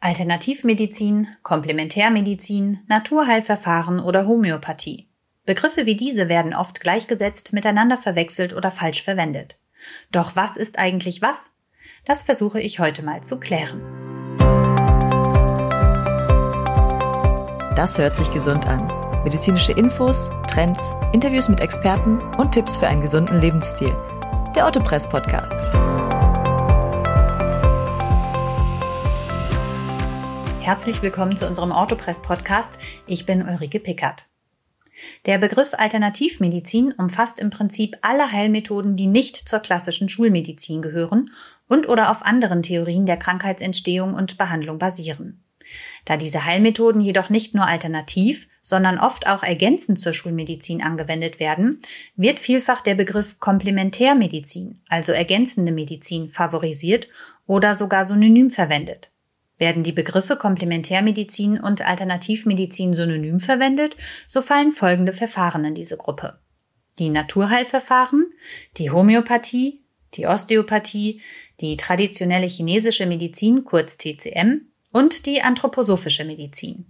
Alternativmedizin, Komplementärmedizin, Naturheilverfahren oder Homöopathie. Begriffe wie diese werden oft gleichgesetzt, miteinander verwechselt oder falsch verwendet. Doch was ist eigentlich was? Das versuche ich heute mal zu klären. Das hört sich gesund an. Medizinische Infos, Trends, Interviews mit Experten und Tipps für einen gesunden Lebensstil. Der Autopress Podcast. Herzlich willkommen zu unserem Autopress Podcast. Ich bin Ulrike Pickert. Der Begriff Alternativmedizin umfasst im Prinzip alle Heilmethoden, die nicht zur klassischen Schulmedizin gehören und oder auf anderen Theorien der Krankheitsentstehung und Behandlung basieren. Da diese Heilmethoden jedoch nicht nur alternativ, sondern oft auch ergänzend zur Schulmedizin angewendet werden, wird vielfach der Begriff Komplementärmedizin, also ergänzende Medizin, favorisiert oder sogar synonym verwendet. Werden die Begriffe Komplementärmedizin und Alternativmedizin synonym verwendet, so fallen folgende Verfahren in diese Gruppe. Die Naturheilverfahren, die Homöopathie, die Osteopathie, die traditionelle chinesische Medizin, kurz TCM, und die anthroposophische Medizin.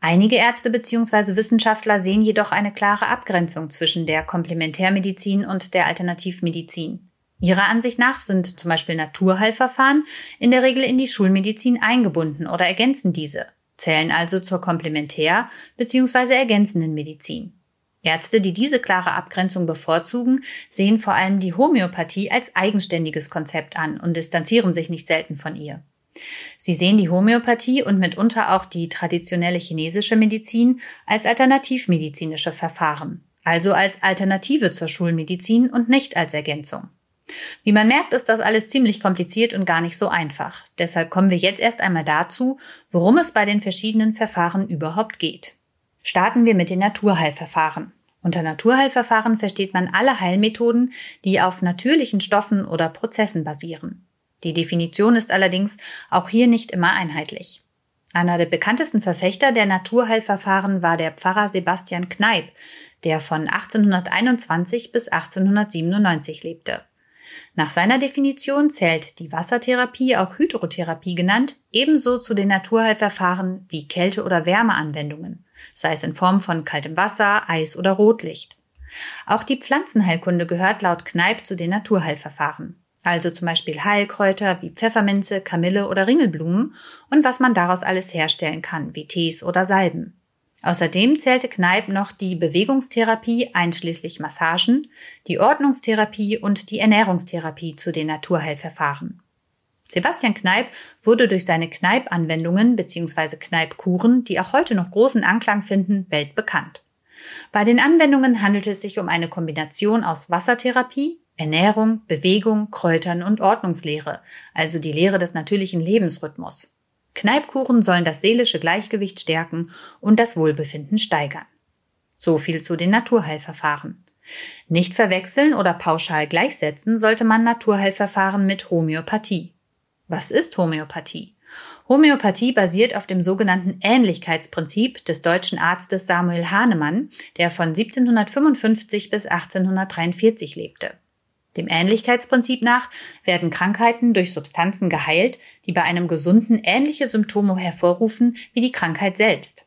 Einige Ärzte bzw. Wissenschaftler sehen jedoch eine klare Abgrenzung zwischen der Komplementärmedizin und der Alternativmedizin. Ihrer Ansicht nach sind zum Beispiel Naturheilverfahren in der Regel in die Schulmedizin eingebunden oder ergänzen diese, zählen also zur komplementär- bzw. ergänzenden Medizin. Ärzte, die diese klare Abgrenzung bevorzugen, sehen vor allem die Homöopathie als eigenständiges Konzept an und distanzieren sich nicht selten von ihr. Sie sehen die Homöopathie und mitunter auch die traditionelle chinesische Medizin als alternativmedizinische Verfahren, also als Alternative zur Schulmedizin und nicht als Ergänzung. Wie man merkt, ist das alles ziemlich kompliziert und gar nicht so einfach. Deshalb kommen wir jetzt erst einmal dazu, worum es bei den verschiedenen Verfahren überhaupt geht. Starten wir mit den Naturheilverfahren. Unter Naturheilverfahren versteht man alle Heilmethoden, die auf natürlichen Stoffen oder Prozessen basieren. Die Definition ist allerdings auch hier nicht immer einheitlich. Einer der bekanntesten Verfechter der Naturheilverfahren war der Pfarrer Sebastian Kneip, der von 1821 bis 1897 lebte. Nach seiner Definition zählt die Wassertherapie, auch Hydrotherapie genannt, ebenso zu den Naturheilverfahren wie Kälte- oder Wärmeanwendungen, sei es in Form von kaltem Wasser, Eis oder Rotlicht. Auch die Pflanzenheilkunde gehört laut Kneipp zu den Naturheilverfahren. Also zum Beispiel Heilkräuter wie Pfefferminze, Kamille oder Ringelblumen und was man daraus alles herstellen kann, wie Tees oder Salben. Außerdem zählte Kneip noch die Bewegungstherapie einschließlich Massagen, die Ordnungstherapie und die Ernährungstherapie zu den Naturheilverfahren. Sebastian Kneip wurde durch seine Kneip-Anwendungen bzw. Kneip-Kuren, die auch heute noch großen Anklang finden, weltbekannt. Bei den Anwendungen handelte es sich um eine Kombination aus Wassertherapie, Ernährung, Bewegung, Kräutern und Ordnungslehre, also die Lehre des natürlichen Lebensrhythmus. Kneipkuchen sollen das seelische Gleichgewicht stärken und das Wohlbefinden steigern. So viel zu den Naturheilverfahren. Nicht verwechseln oder pauschal gleichsetzen sollte man Naturheilverfahren mit Homöopathie. Was ist Homöopathie? Homöopathie basiert auf dem sogenannten Ähnlichkeitsprinzip des deutschen Arztes Samuel Hahnemann, der von 1755 bis 1843 lebte. Dem Ähnlichkeitsprinzip nach werden Krankheiten durch Substanzen geheilt, die bei einem Gesunden ähnliche Symptome hervorrufen wie die Krankheit selbst.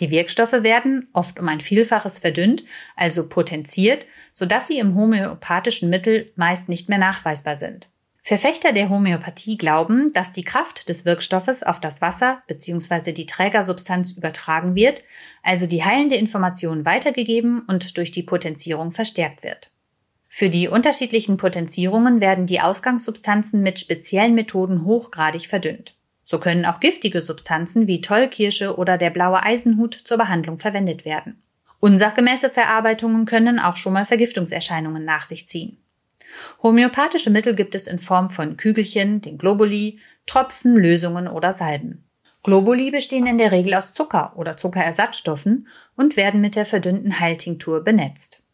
Die Wirkstoffe werden, oft um ein Vielfaches verdünnt, also potenziert, sodass sie im homöopathischen Mittel meist nicht mehr nachweisbar sind. Verfechter der Homöopathie glauben, dass die Kraft des Wirkstoffes auf das Wasser bzw. die Trägersubstanz übertragen wird, also die heilende Information weitergegeben und durch die Potenzierung verstärkt wird. Für die unterschiedlichen Potenzierungen werden die Ausgangssubstanzen mit speziellen Methoden hochgradig verdünnt. So können auch giftige Substanzen wie Tollkirsche oder der blaue Eisenhut zur Behandlung verwendet werden. Unsachgemäße Verarbeitungen können auch schon mal Vergiftungserscheinungen nach sich ziehen. Homöopathische Mittel gibt es in Form von Kügelchen, den Globuli, Tropfen, Lösungen oder Salben. Globuli bestehen in der Regel aus Zucker oder Zuckerersatzstoffen und werden mit der verdünnten Heiltinktur benetzt.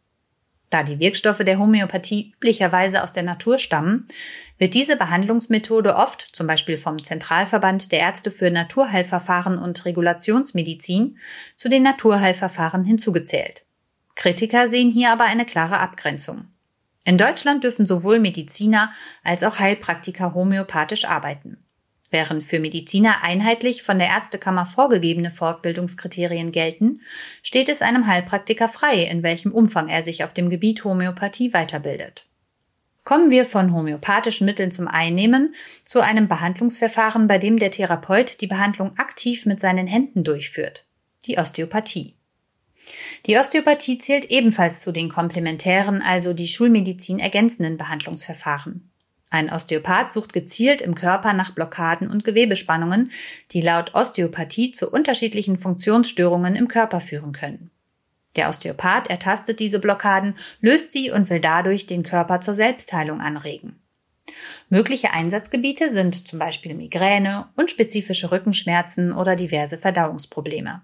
Da die Wirkstoffe der Homöopathie üblicherweise aus der Natur stammen, wird diese Behandlungsmethode oft, zum Beispiel vom Zentralverband der Ärzte für Naturheilverfahren und Regulationsmedizin, zu den Naturheilverfahren hinzugezählt. Kritiker sehen hier aber eine klare Abgrenzung. In Deutschland dürfen sowohl Mediziner als auch Heilpraktiker homöopathisch arbeiten. Während für Mediziner einheitlich von der Ärztekammer vorgegebene Fortbildungskriterien gelten, steht es einem Heilpraktiker frei, in welchem Umfang er sich auf dem Gebiet Homöopathie weiterbildet. Kommen wir von homöopathischen Mitteln zum Einnehmen zu einem Behandlungsverfahren, bei dem der Therapeut die Behandlung aktiv mit seinen Händen durchführt, die Osteopathie. Die Osteopathie zählt ebenfalls zu den komplementären, also die Schulmedizin ergänzenden Behandlungsverfahren. Ein Osteopath sucht gezielt im Körper nach Blockaden und Gewebespannungen, die laut Osteopathie zu unterschiedlichen Funktionsstörungen im Körper führen können. Der Osteopath ertastet diese Blockaden, löst sie und will dadurch den Körper zur Selbstheilung anregen. Mögliche Einsatzgebiete sind zum Beispiel Migräne, unspezifische Rückenschmerzen oder diverse Verdauungsprobleme.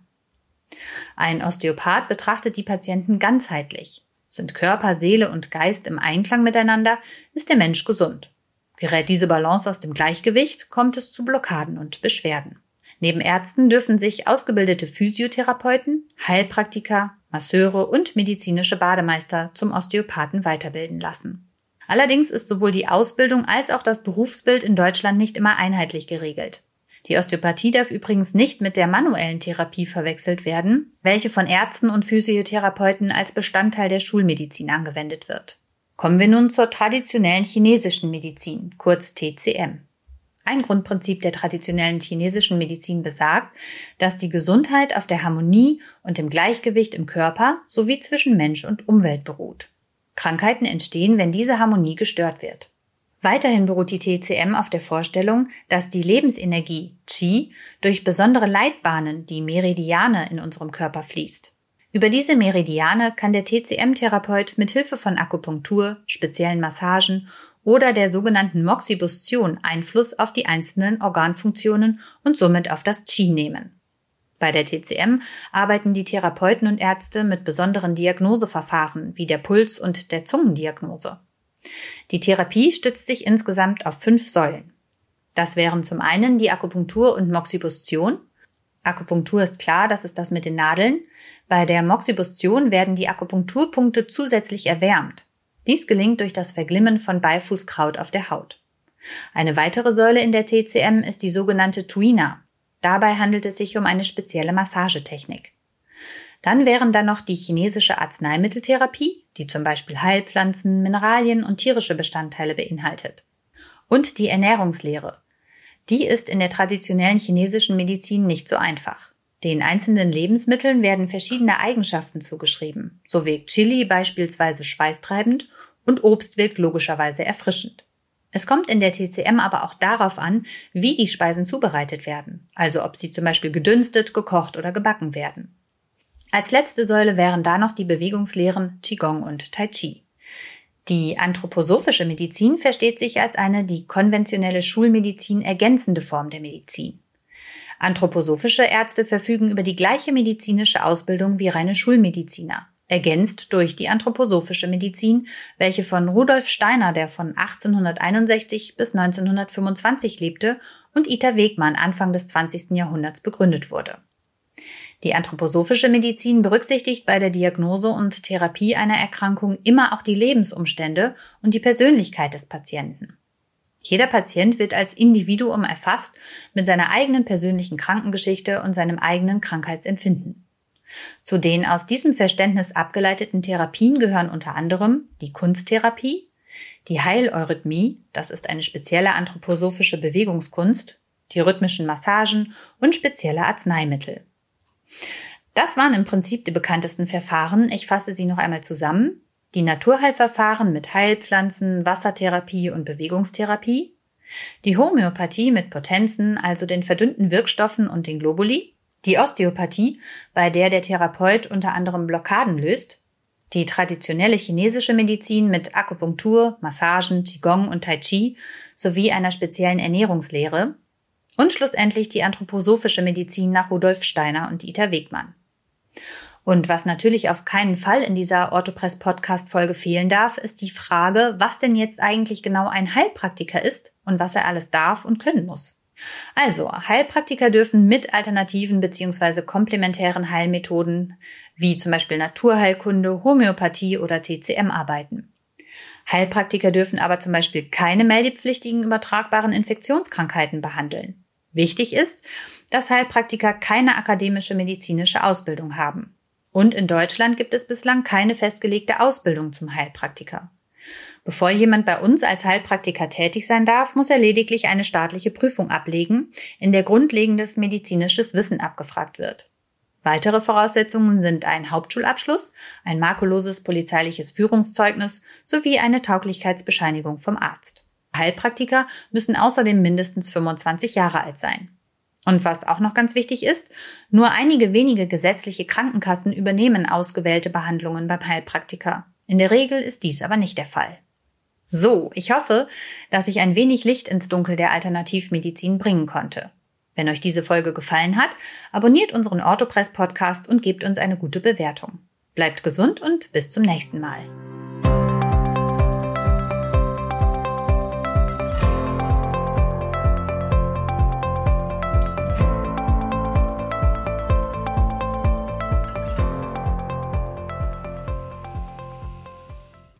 Ein Osteopath betrachtet die Patienten ganzheitlich. Sind Körper, Seele und Geist im Einklang miteinander, ist der Mensch gesund. Gerät diese Balance aus dem Gleichgewicht, kommt es zu Blockaden und Beschwerden. Neben Ärzten dürfen sich ausgebildete Physiotherapeuten, Heilpraktiker, Masseure und medizinische Bademeister zum Osteopathen weiterbilden lassen. Allerdings ist sowohl die Ausbildung als auch das Berufsbild in Deutschland nicht immer einheitlich geregelt. Die Osteopathie darf übrigens nicht mit der manuellen Therapie verwechselt werden, welche von Ärzten und Physiotherapeuten als Bestandteil der Schulmedizin angewendet wird. Kommen wir nun zur traditionellen chinesischen Medizin, kurz TCM. Ein Grundprinzip der traditionellen chinesischen Medizin besagt, dass die Gesundheit auf der Harmonie und dem Gleichgewicht im Körper sowie zwischen Mensch und Umwelt beruht. Krankheiten entstehen, wenn diese Harmonie gestört wird. Weiterhin beruht die TCM auf der Vorstellung, dass die Lebensenergie Qi durch besondere Leitbahnen, die Meridiane in unserem Körper fließt. Über diese Meridiane kann der TCM-Therapeut mit Hilfe von Akupunktur, speziellen Massagen oder der sogenannten Moxibustion Einfluss auf die einzelnen Organfunktionen und somit auf das Qi nehmen. Bei der TCM arbeiten die Therapeuten und Ärzte mit besonderen Diagnoseverfahren wie der Puls- und der Zungendiagnose. Die Therapie stützt sich insgesamt auf fünf Säulen. Das wären zum einen die Akupunktur und Moxibustion, Akupunktur ist klar, das ist das mit den Nadeln. Bei der Moxibustion werden die Akupunkturpunkte zusätzlich erwärmt. Dies gelingt durch das Verglimmen von Beifußkraut auf der Haut. Eine weitere Säule in der TCM ist die sogenannte Tuina. Dabei handelt es sich um eine spezielle Massagetechnik. Dann wären da noch die chinesische Arzneimitteltherapie, die zum Beispiel Heilpflanzen, Mineralien und tierische Bestandteile beinhaltet. Und die Ernährungslehre, die ist in der traditionellen chinesischen Medizin nicht so einfach. Den einzelnen Lebensmitteln werden verschiedene Eigenschaften zugeschrieben. So wirkt Chili beispielsweise schweißtreibend und Obst wirkt logischerweise erfrischend. Es kommt in der TCM aber auch darauf an, wie die Speisen zubereitet werden, also ob sie zum Beispiel gedünstet, gekocht oder gebacken werden. Als letzte Säule wären da noch die Bewegungslehren Qigong und Tai Chi. Die anthroposophische Medizin versteht sich als eine die konventionelle Schulmedizin ergänzende Form der Medizin. Anthroposophische Ärzte verfügen über die gleiche medizinische Ausbildung wie reine Schulmediziner, ergänzt durch die anthroposophische Medizin, welche von Rudolf Steiner, der von 1861 bis 1925 lebte, und Ita Wegmann Anfang des 20. Jahrhunderts begründet wurde. Die anthroposophische Medizin berücksichtigt bei der Diagnose und Therapie einer Erkrankung immer auch die Lebensumstände und die Persönlichkeit des Patienten. Jeder Patient wird als Individuum erfasst mit seiner eigenen persönlichen Krankengeschichte und seinem eigenen Krankheitsempfinden. Zu den aus diesem Verständnis abgeleiteten Therapien gehören unter anderem die Kunsttherapie, die Heileurythmie, das ist eine spezielle anthroposophische Bewegungskunst, die rhythmischen Massagen und spezielle Arzneimittel. Das waren im Prinzip die bekanntesten Verfahren. Ich fasse sie noch einmal zusammen. Die Naturheilverfahren mit Heilpflanzen, Wassertherapie und Bewegungstherapie. Die Homöopathie mit Potenzen, also den verdünnten Wirkstoffen und den Globuli. Die Osteopathie, bei der der Therapeut unter anderem Blockaden löst. Die traditionelle chinesische Medizin mit Akupunktur, Massagen, Qigong und Tai Chi sowie einer speziellen Ernährungslehre, und schlussendlich die anthroposophische Medizin nach Rudolf Steiner und Ita Wegmann. Und was natürlich auf keinen Fall in dieser Orthopress Podcast Folge fehlen darf, ist die Frage, was denn jetzt eigentlich genau ein Heilpraktiker ist und was er alles darf und können muss. Also, Heilpraktiker dürfen mit alternativen bzw. komplementären Heilmethoden wie zum Beispiel Naturheilkunde, Homöopathie oder TCM arbeiten. Heilpraktiker dürfen aber zum Beispiel keine meldepflichtigen übertragbaren Infektionskrankheiten behandeln. Wichtig ist, dass Heilpraktiker keine akademische medizinische Ausbildung haben. Und in Deutschland gibt es bislang keine festgelegte Ausbildung zum Heilpraktiker. Bevor jemand bei uns als Heilpraktiker tätig sein darf, muss er lediglich eine staatliche Prüfung ablegen, in der grundlegendes medizinisches Wissen abgefragt wird. Weitere Voraussetzungen sind ein Hauptschulabschluss, ein makelloses polizeiliches Führungszeugnis sowie eine Tauglichkeitsbescheinigung vom Arzt. Heilpraktiker müssen außerdem mindestens 25 Jahre alt sein. Und was auch noch ganz wichtig ist, nur einige wenige gesetzliche Krankenkassen übernehmen ausgewählte Behandlungen beim Heilpraktiker. In der Regel ist dies aber nicht der Fall. So, ich hoffe, dass ich ein wenig Licht ins Dunkel der Alternativmedizin bringen konnte. Wenn euch diese Folge gefallen hat, abonniert unseren Orthopress Podcast und gebt uns eine gute Bewertung. Bleibt gesund und bis zum nächsten Mal.